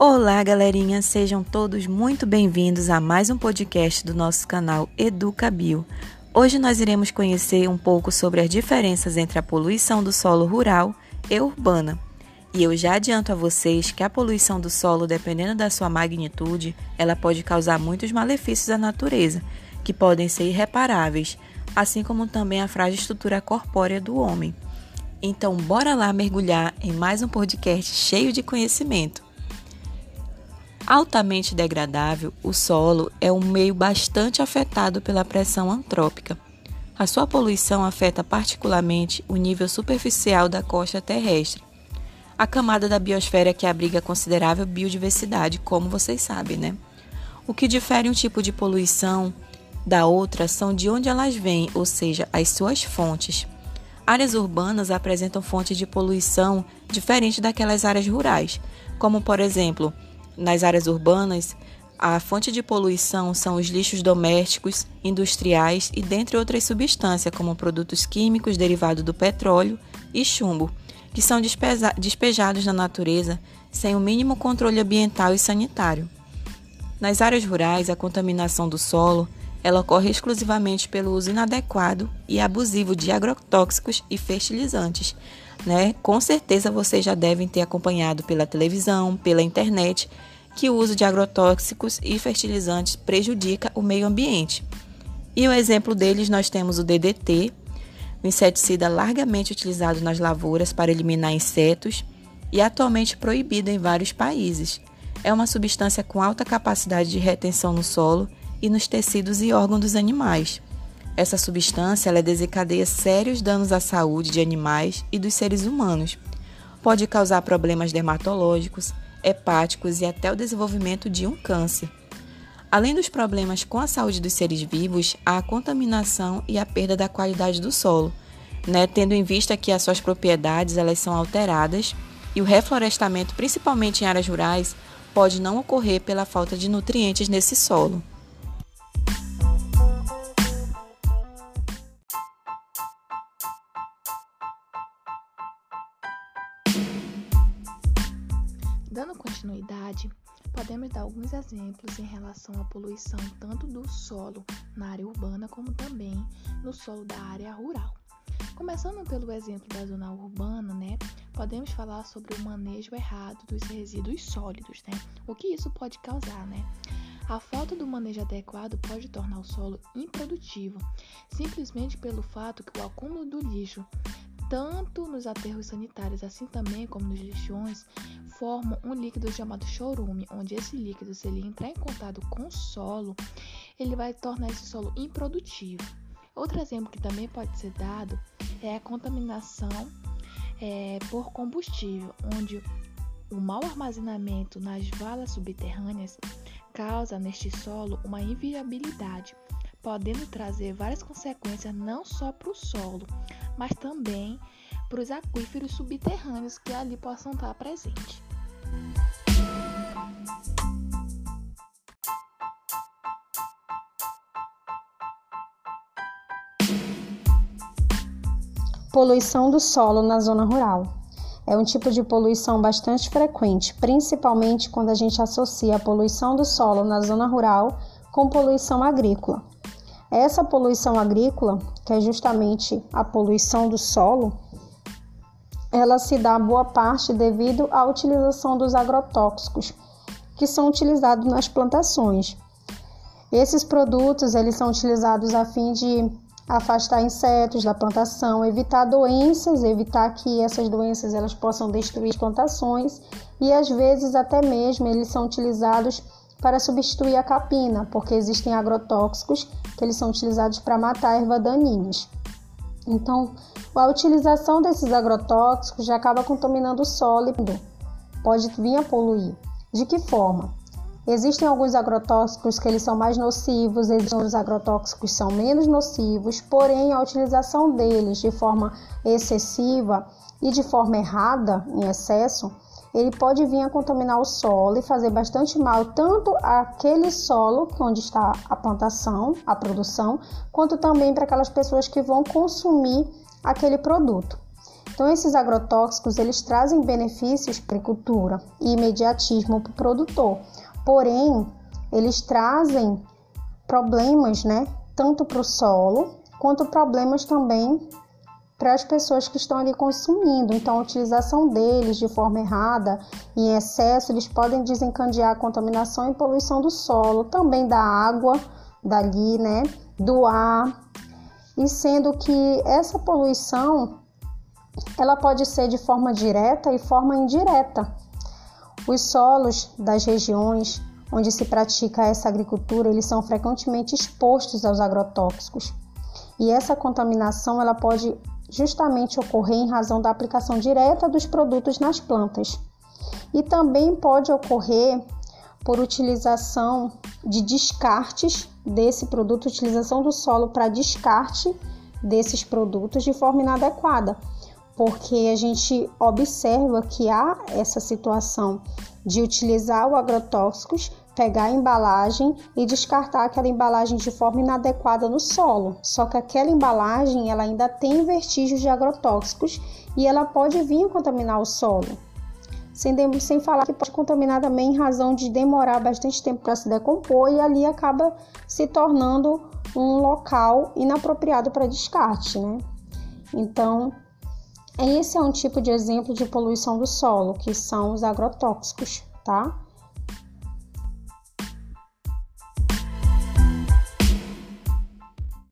Olá, galerinha, sejam todos muito bem-vindos a mais um podcast do nosso canal EducaBio. Hoje nós iremos conhecer um pouco sobre as diferenças entre a poluição do solo rural e urbana. E eu já adianto a vocês que a poluição do solo, dependendo da sua magnitude, ela pode causar muitos malefícios à natureza, que podem ser irreparáveis, assim como também a frágil estrutura corpórea do homem. Então, bora lá mergulhar em mais um podcast cheio de conhecimento. Altamente degradável, o solo é um meio bastante afetado pela pressão antrópica. A sua poluição afeta particularmente o nível superficial da costa terrestre, a camada da biosfera que abriga considerável biodiversidade, como vocês sabem, né? O que difere um tipo de poluição da outra são de onde elas vêm, ou seja, as suas fontes. Áreas urbanas apresentam fontes de poluição diferentes daquelas áreas rurais, como por exemplo, nas áreas urbanas, a fonte de poluição são os lixos domésticos, industriais e dentre outras substâncias, como produtos químicos derivados do petróleo e chumbo, que são despejados na natureza sem o mínimo controle ambiental e sanitário. Nas áreas rurais, a contaminação do solo ela ocorre exclusivamente pelo uso inadequado e abusivo de agrotóxicos e fertilizantes. Né? Com certeza vocês já devem ter acompanhado pela televisão, pela internet que o uso de agrotóxicos e fertilizantes prejudica o meio ambiente. E o exemplo deles nós temos o DDT, um inseticida largamente utilizado nas lavouras para eliminar insetos e atualmente proibido em vários países. É uma substância com alta capacidade de retenção no solo e nos tecidos e órgãos dos animais. Essa substância ela desencadeia sérios danos à saúde de animais e dos seres humanos. Pode causar problemas dermatológicos, hepáticos e até o desenvolvimento de um câncer. Além dos problemas com a saúde dos seres vivos, há a contaminação e a perda da qualidade do solo, né? tendo em vista que as suas propriedades elas são alteradas e o reflorestamento, principalmente em áreas rurais, pode não ocorrer pela falta de nutrientes nesse solo. Dando continuidade, podemos dar alguns exemplos em relação à poluição tanto do solo na área urbana como também no solo da área rural. Começando pelo exemplo da zona urbana, né, podemos falar sobre o manejo errado dos resíduos sólidos, né? O que isso pode causar, né? A falta do manejo adequado pode tornar o solo improdutivo, simplesmente pelo fato que o acúmulo do lixo tanto nos aterros sanitários assim também como nos lixões, formam um líquido chamado chorume, onde esse líquido, se ele entrar em contato com o solo, ele vai tornar esse solo improdutivo. Outro exemplo que também pode ser dado é a contaminação é, por combustível, onde o mau armazenamento nas valas subterrâneas causa neste solo uma inviabilidade, podendo trazer várias consequências não só para o solo, mas também para os aquíferos subterrâneos que ali possam estar presentes. Poluição do solo na zona rural. É um tipo de poluição bastante frequente, principalmente quando a gente associa a poluição do solo na zona rural com poluição agrícola. Essa poluição agrícola, que é justamente a poluição do solo, ela se dá boa parte devido à utilização dos agrotóxicos que são utilizados nas plantações. Esses produtos eles são utilizados a fim de afastar insetos da plantação, evitar doenças, evitar que essas doenças elas possam destruir plantações e às vezes até mesmo eles são utilizados para substituir a capina, porque existem agrotóxicos que eles são utilizados para matar ervas daninhas. Então, a utilização desses agrotóxicos já acaba contaminando o solo pode vir a poluir. De que forma? Existem alguns agrotóxicos que eles são mais nocivos, outros agrotóxicos são menos nocivos, porém a utilização deles de forma excessiva e de forma errada, em excesso, ele pode vir a contaminar o solo e fazer bastante mal tanto aquele solo onde está a plantação, a produção, quanto também para aquelas pessoas que vão consumir aquele produto. Então, esses agrotóxicos, eles trazem benefícios para a agricultura e imediatismo para o produtor. Porém, eles trazem problemas, né? Tanto para o solo, quanto problemas também para as pessoas que estão ali consumindo. Então, a utilização deles de forma errada, em excesso, eles podem desencadear a contaminação e poluição do solo, também da água, dali, né? Do ar. E sendo que essa poluição ela pode ser de forma direta e forma indireta. Os solos das regiões onde se pratica essa agricultura, eles são frequentemente expostos aos agrotóxicos. E essa contaminação ela pode justamente ocorrer em razão da aplicação direta dos produtos nas plantas. E também pode ocorrer por utilização de descartes desse produto, utilização do solo para descarte desses produtos de forma inadequada porque a gente observa que há essa situação de utilizar o agrotóxicos, pegar a embalagem e descartar aquela embalagem de forma inadequada no solo. Só que aquela embalagem ela ainda tem vestígios de agrotóxicos e ela pode vir contaminar o solo. Sem, sem falar que pode contaminar também em razão de demorar bastante tempo para se decompor e ali acaba se tornando um local inapropriado para descarte, né? Então, esse é um tipo de exemplo de poluição do solo, que são os agrotóxicos, tá?